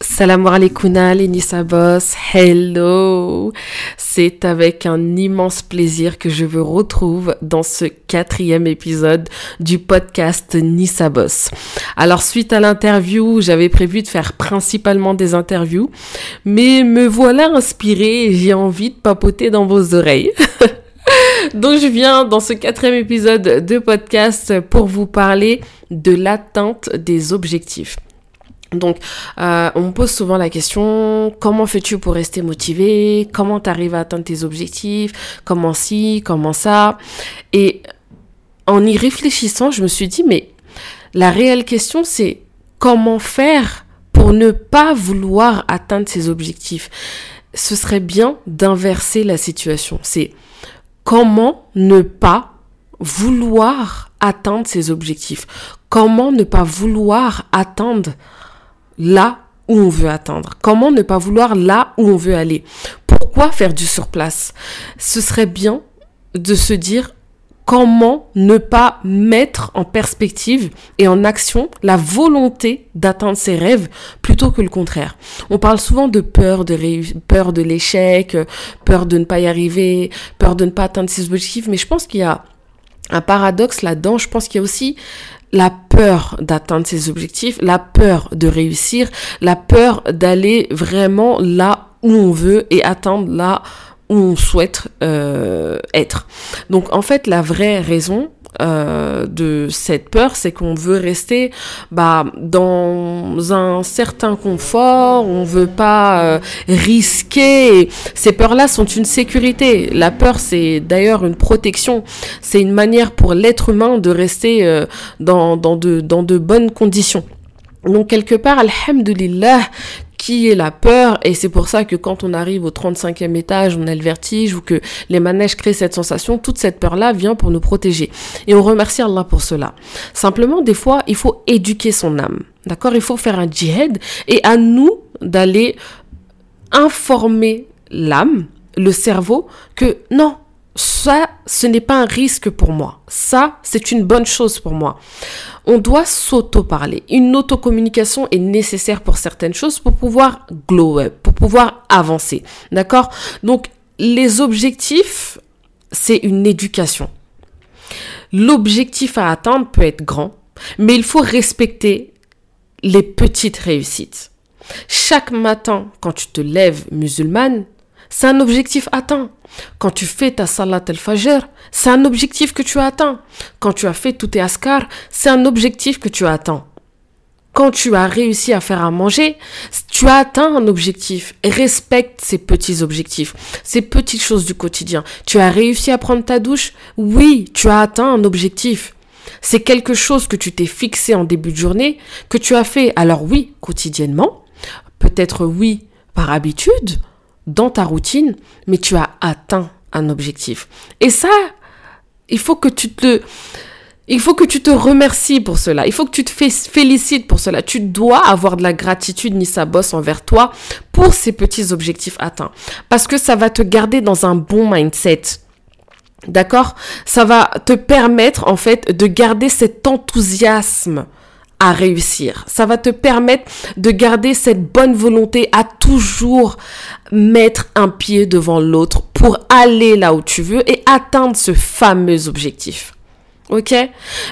Salam alaikum Nissa Boss, hello C'est avec un immense plaisir que je vous retrouve dans ce quatrième épisode du podcast Nissa Boss. Alors suite à l'interview, j'avais prévu de faire principalement des interviews, mais me voilà inspirée et j'ai envie de papoter dans vos oreilles. Donc je viens dans ce quatrième épisode de podcast pour vous parler de l'atteinte des objectifs. Donc, euh, on me pose souvent la question, comment fais-tu pour rester motivé? Comment tu arrives à atteindre tes objectifs? Comment ci Comment ça? Et en y réfléchissant, je me suis dit, mais la réelle question, c'est comment faire pour ne pas vouloir atteindre ses objectifs? Ce serait bien d'inverser la situation. C'est comment ne pas vouloir atteindre ses objectifs? Comment ne pas vouloir atteindre là où on veut atteindre. Comment ne pas vouloir là où on veut aller? Pourquoi faire du surplace? Ce serait bien de se dire comment ne pas mettre en perspective et en action la volonté d'atteindre ses rêves plutôt que le contraire. On parle souvent de peur de peur de l'échec, peur de ne pas y arriver, peur de ne pas atteindre ses objectifs, mais je pense qu'il y a un paradoxe là-dedans. Je pense qu'il y a aussi la peur d'atteindre ses objectifs, la peur de réussir, la peur d'aller vraiment là où on veut et atteindre là où on souhaite euh, être. Donc en fait, la vraie raison, euh, de cette peur, c'est qu'on veut rester bah, dans un certain confort, on veut pas euh, risquer. Ces peurs-là sont une sécurité. La peur, c'est d'ailleurs une protection. C'est une manière pour l'être humain de rester euh, dans, dans, de, dans de bonnes conditions. Donc quelque part, alhamdulillah, qui est la peur et c'est pour ça que quand on arrive au 35e étage, on a le vertige ou que les manèges créent cette sensation, toute cette peur-là vient pour nous protéger. Et on remercie Allah pour cela. Simplement, des fois, il faut éduquer son âme. D'accord? Il faut faire un djihad et à nous d'aller informer l'âme, le cerveau, que non, ça, ce n'est pas un risque pour moi. Ça, c'est une bonne chose pour moi. On doit s'auto-parler. Une auto-communication est nécessaire pour certaines choses pour pouvoir glow up, pour pouvoir avancer. D'accord? Donc, les objectifs, c'est une éducation. L'objectif à atteindre peut être grand, mais il faut respecter les petites réussites. Chaque matin, quand tu te lèves musulmane, c'est un objectif atteint. Quand tu fais ta salat al-fajr, c'est un objectif que tu as atteint. Quand tu as fait tous tes askar, c'est un objectif que tu as atteint. Quand tu as réussi à faire à manger, tu as atteint un objectif. Respecte ces petits objectifs, ces petites choses du quotidien. Tu as réussi à prendre ta douche? Oui, tu as atteint un objectif. C'est quelque chose que tu t'es fixé en début de journée, que tu as fait, alors oui, quotidiennement, peut-être oui, par habitude, dans ta routine, mais tu as atteint un objectif. Et ça, il faut que tu te... Il faut que tu te remercies pour cela. Il faut que tu te félicites pour cela. Tu dois avoir de la gratitude, Nissa Boss, envers toi pour ces petits objectifs atteints. Parce que ça va te garder dans un bon mindset. D'accord? Ça va te permettre, en fait, de garder cet enthousiasme à réussir. Ça va te permettre de garder cette bonne volonté à toujours mettre un pied devant l'autre pour aller là où tu veux et atteindre ce fameux objectif. Ok?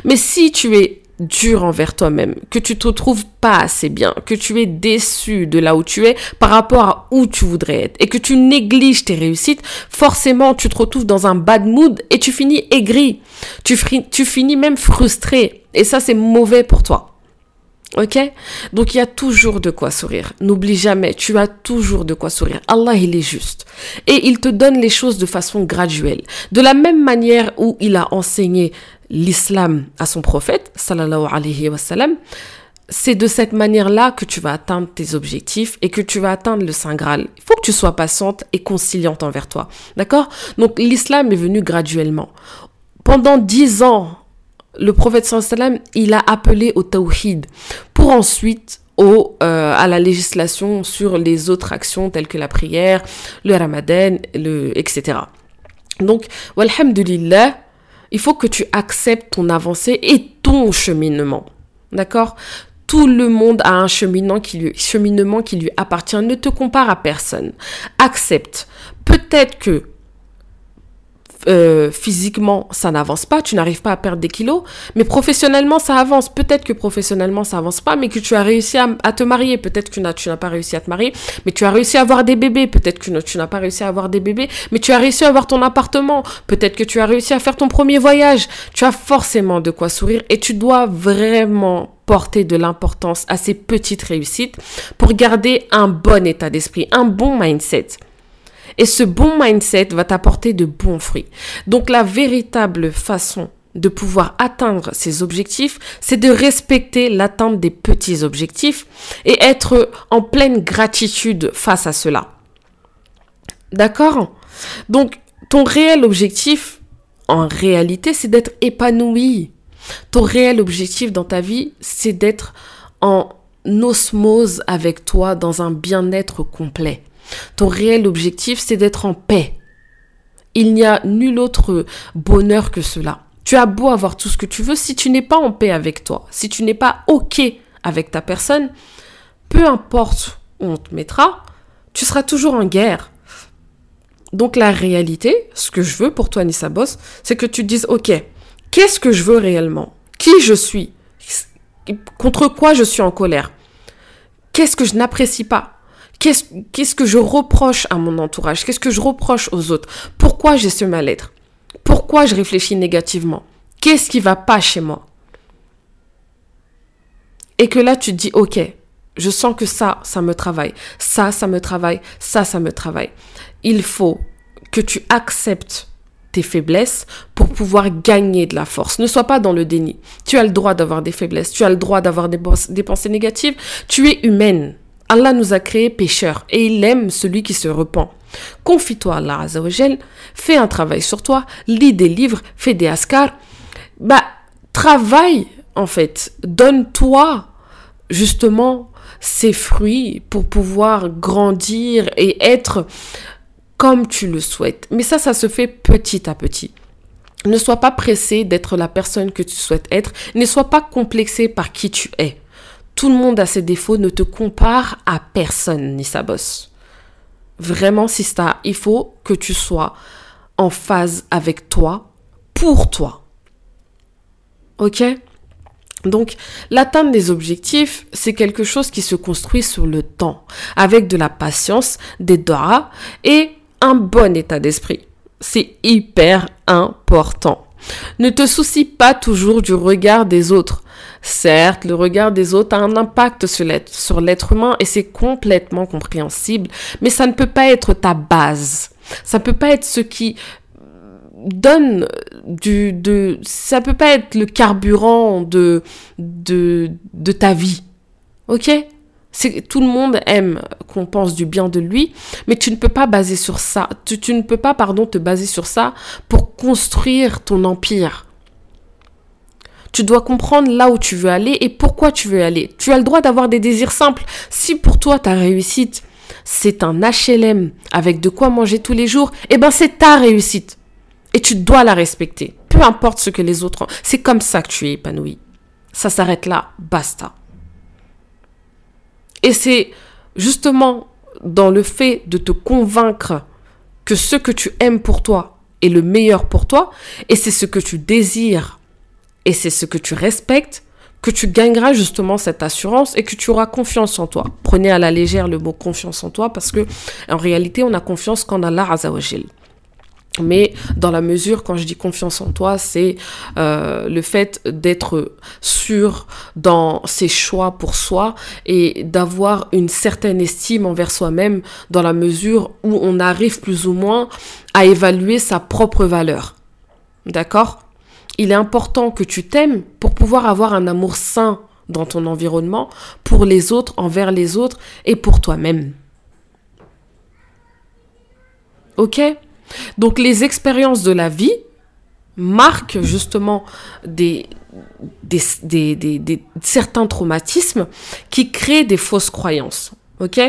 Mais si tu es dur envers toi-même, que tu te trouves pas assez bien, que tu es déçu de là où tu es par rapport à où tu voudrais être et que tu négliges tes réussites, forcément tu te retrouves dans un bad mood et tu finis aigri. Tu, tu finis même frustré et ça c'est mauvais pour toi. Ok? Donc il y a toujours de quoi sourire. N'oublie jamais, tu as toujours de quoi sourire. Allah, il est juste. Et il te donne les choses de façon graduelle. De la même manière où il a enseigné l'islam à son prophète, sallallahu alayhi wa sallam, c'est de cette manière-là que tu vas atteindre tes objectifs et que tu vas atteindre le Saint Graal. Il faut que tu sois patiente et conciliante envers toi. D'accord? Donc l'islam est venu graduellement. Pendant dix ans, le prophète sallam, il a appelé au tawhid pour ensuite au, euh, à la législation sur les autres actions telles que la prière, le ramadan, le, etc. Donc, walhamdulillah, il faut que tu acceptes ton avancée et ton cheminement. D'accord? Tout le monde a un cheminement qui lui, cheminement qui lui appartient. Ne te compare à personne. Accepte. Peut-être que euh, physiquement, ça n'avance pas, tu n'arrives pas à perdre des kilos, mais professionnellement, ça avance. Peut-être que professionnellement, ça avance pas, mais que tu as réussi à, te marier. Peut-être que tu n'as pas réussi à te marier, mais tu as réussi à avoir des bébés. Peut-être que tu n'as pas réussi à avoir des bébés, mais tu as réussi à avoir ton appartement. Peut-être que tu as réussi à faire ton premier voyage. Tu as forcément de quoi sourire et tu dois vraiment porter de l'importance à ces petites réussites pour garder un bon état d'esprit, un bon mindset. Et ce bon mindset va t'apporter de bons fruits. Donc la véritable façon de pouvoir atteindre ces objectifs, c'est de respecter l'atteinte des petits objectifs et être en pleine gratitude face à cela. D'accord? Donc ton réel objectif, en réalité, c'est d'être épanoui. Ton réel objectif dans ta vie, c'est d'être en osmose avec toi dans un bien-être complet. Ton réel objectif, c'est d'être en paix. Il n'y a nul autre bonheur que cela. Tu as beau avoir tout ce que tu veux, si tu n'es pas en paix avec toi, si tu n'es pas OK avec ta personne, peu importe où on te mettra, tu seras toujours en guerre. Donc la réalité, ce que je veux pour toi, Nissa Boss, c'est que tu te dises, OK, qu'est-ce que je veux réellement? Qui je suis? Contre quoi je suis en colère? Qu'est-ce que je n'apprécie pas? Qu'est-ce que je reproche à mon entourage? Qu'est-ce que je reproche aux autres? Pourquoi j'ai ce mal-être? Pourquoi je réfléchis négativement? Qu'est-ce qui va pas chez moi? Et que là, tu te dis, ok, je sens que ça, ça me travaille. Ça, ça me travaille. Ça, ça me travaille. Il faut que tu acceptes tes faiblesses pour pouvoir gagner de la force. Ne sois pas dans le déni. Tu as le droit d'avoir des faiblesses. Tu as le droit d'avoir des, des pensées négatives. Tu es humaine. Allah nous a créés pécheurs et il aime celui qui se repent. Confie-toi à Allah Azzawajal, fais un travail sur toi, lis des livres, fais des askars. Bah, travaille, en fait. Donne-toi, justement, ces fruits pour pouvoir grandir et être comme tu le souhaites. Mais ça, ça se fait petit à petit. Ne sois pas pressé d'être la personne que tu souhaites être. Ne sois pas complexé par qui tu es. Tout le monde a ses défauts, ne te compare à personne, ni sa bosse. Vraiment, Sista, il faut que tu sois en phase avec toi, pour toi. Ok? Donc, l'atteinte des objectifs, c'est quelque chose qui se construit sur le temps, avec de la patience, des doigts et un bon état d'esprit. C'est hyper important. Ne te soucie pas toujours du regard des autres. Certes, le regard des autres a un impact sur l'être humain et c'est complètement compréhensible, mais ça ne peut pas être ta base. Ça ne peut pas être ce qui donne du de ça peut pas être le carburant de de de ta vie. OK? Tout le monde aime qu'on pense du bien de lui, mais tu ne peux pas baser sur ça. Tu, ne peux pas pardon te baser sur ça pour construire ton empire. Tu dois comprendre là où tu veux aller et pourquoi tu veux aller. Tu as le droit d'avoir des désirs simples. Si pour toi ta réussite, c'est un HLM avec de quoi manger tous les jours, eh ben c'est ta réussite. Et tu dois la respecter. Peu importe ce que les autres. C'est comme ça que tu es épanoui. Ça s'arrête là. Basta. Et c'est justement dans le fait de te convaincre que ce que tu aimes pour toi est le meilleur pour toi, et c'est ce que tu désires et c'est ce que tu respectes, que tu gagneras justement cette assurance et que tu auras confiance en toi. Prenez à la légère le mot confiance en toi parce que en réalité, on a confiance qu'en Allah Azawajal. Mais dans la mesure, quand je dis confiance en toi, c'est euh, le fait d'être sûr dans ses choix pour soi et d'avoir une certaine estime envers soi-même dans la mesure où on arrive plus ou moins à évaluer sa propre valeur. D'accord? Il est important que tu t'aimes pour pouvoir avoir un amour sain dans ton environnement, pour les autres, envers les autres et pour toi-même. Ok? Donc les expériences de la vie marquent justement des, certains traumatismes qui créent des fausses croyances. Ok?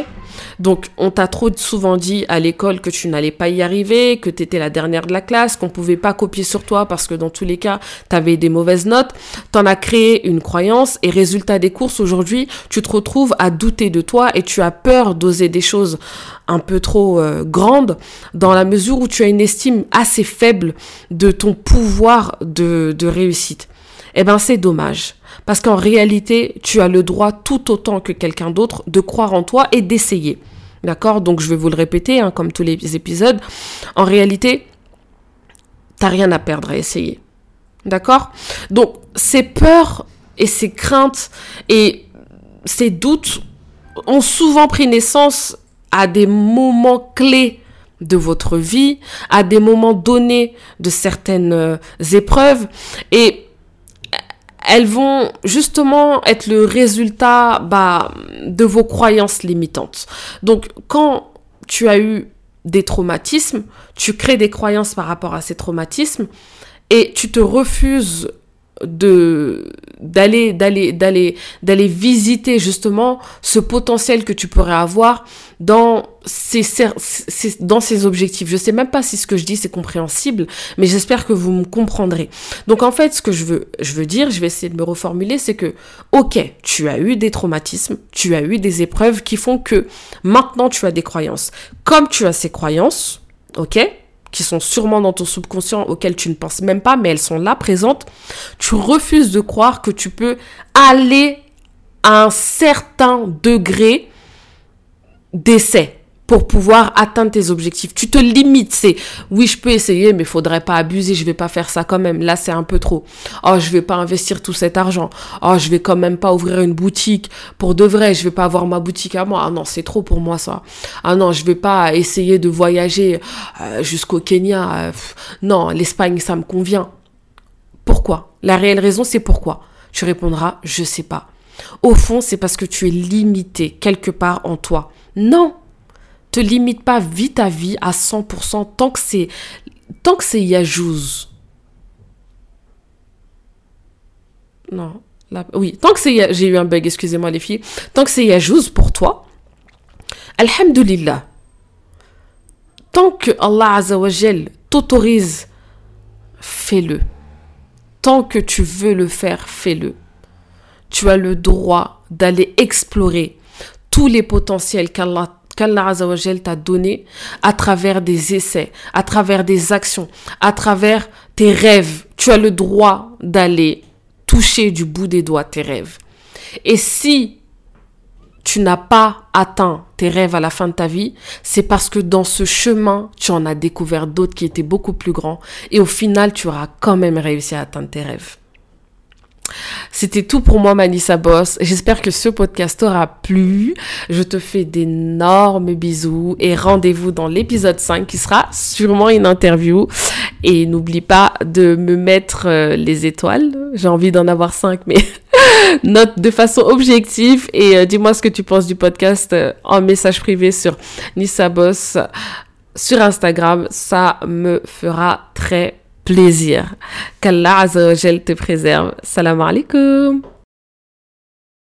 Donc, on t'a trop souvent dit à l'école que tu n'allais pas y arriver, que tu étais la dernière de la classe, qu'on pouvait pas copier sur toi parce que dans tous les cas, tu avais des mauvaises notes. T'en as créé une croyance et résultat des courses, aujourd'hui, tu te retrouves à douter de toi et tu as peur d'oser des choses un peu trop euh, grandes dans la mesure où tu as une estime assez faible de ton pouvoir de réussite. Eh ben, c'est dommage. Parce qu'en réalité, tu as le droit tout autant que quelqu'un d'autre de croire en toi et d'essayer. D'accord? Donc je vais vous le répéter, hein, comme tous les épisodes. En réalité, t'as rien à perdre à essayer. D'accord? Donc ces peurs et ces craintes et ces doutes ont souvent pris naissance à des moments clés de votre vie, à des moments donnés de certaines euh, épreuves. Et elles vont justement être le résultat bah, de vos croyances limitantes. Donc quand tu as eu des traumatismes, tu crées des croyances par rapport à ces traumatismes et tu te refuses de d'aller d'aller d'aller d'aller visiter justement ce potentiel que tu pourrais avoir dans ces, dans ces objectifs. Je sais même pas si ce que je dis c'est compréhensible, mais j'espère que vous me comprendrez. Donc en fait, ce que je veux je veux dire, je vais essayer de me reformuler, c'est que OK, tu as eu des traumatismes, tu as eu des épreuves qui font que maintenant tu as des croyances. Comme tu as ces croyances, OK qui sont sûrement dans ton subconscient auxquelles tu ne penses même pas, mais elles sont là présentes, tu refuses de croire que tu peux aller à un certain degré d'essai pour pouvoir atteindre tes objectifs. Tu te limites, c'est oui, je peux essayer, mais faudrait pas abuser, je vais pas faire ça quand même. Là, c'est un peu trop. Oh, je vais pas investir tout cet argent. Oh, je vais quand même pas ouvrir une boutique pour de vrai, je vais pas avoir ma boutique à moi. Ah non, c'est trop pour moi ça. Ah non, je vais pas essayer de voyager euh, jusqu'au Kenya. Euh, non, l'Espagne, ça me convient. Pourquoi? La réelle raison, c'est pourquoi? Tu répondras, je sais pas. Au fond, c'est parce que tu es limité quelque part en toi. Non, te limite pas, vis ta vie à 100% tant que c'est tant que c'est yajouz. Non, oui, tant que c'est j'ai eu un bug, excusez-moi les filles. Tant que c'est yajouz pour toi, alhamdulillah. Tant que Allah Azzawajal t'autorise, fais-le. Tant que tu veux le faire, fais-le. Tu as le droit d'aller explorer tous les potentiels qu'Allah qu'Allah Azzawajal t'a donné à travers des essais, à travers des actions, à travers tes rêves. Tu as le droit d'aller toucher du bout des doigts tes rêves. Et si tu n'as pas atteint tes rêves à la fin de ta vie, c'est parce que dans ce chemin, tu en as découvert d'autres qui étaient beaucoup plus grands. Et au final, tu auras quand même réussi à atteindre tes rêves. C'était tout pour moi, Manissa Boss. J'espère que ce podcast t'aura plu. Je te fais d'énormes bisous et rendez-vous dans l'épisode 5 qui sera sûrement une interview. Et n'oublie pas de me mettre euh, les étoiles. J'ai envie d'en avoir 5, mais note de façon objective et euh, dis-moi ce que tu penses du podcast euh, en message privé sur Nissa Boss sur Instagram. Ça me fera très plaisir. Qu'Allah Azza te préserve. Salam alaikum.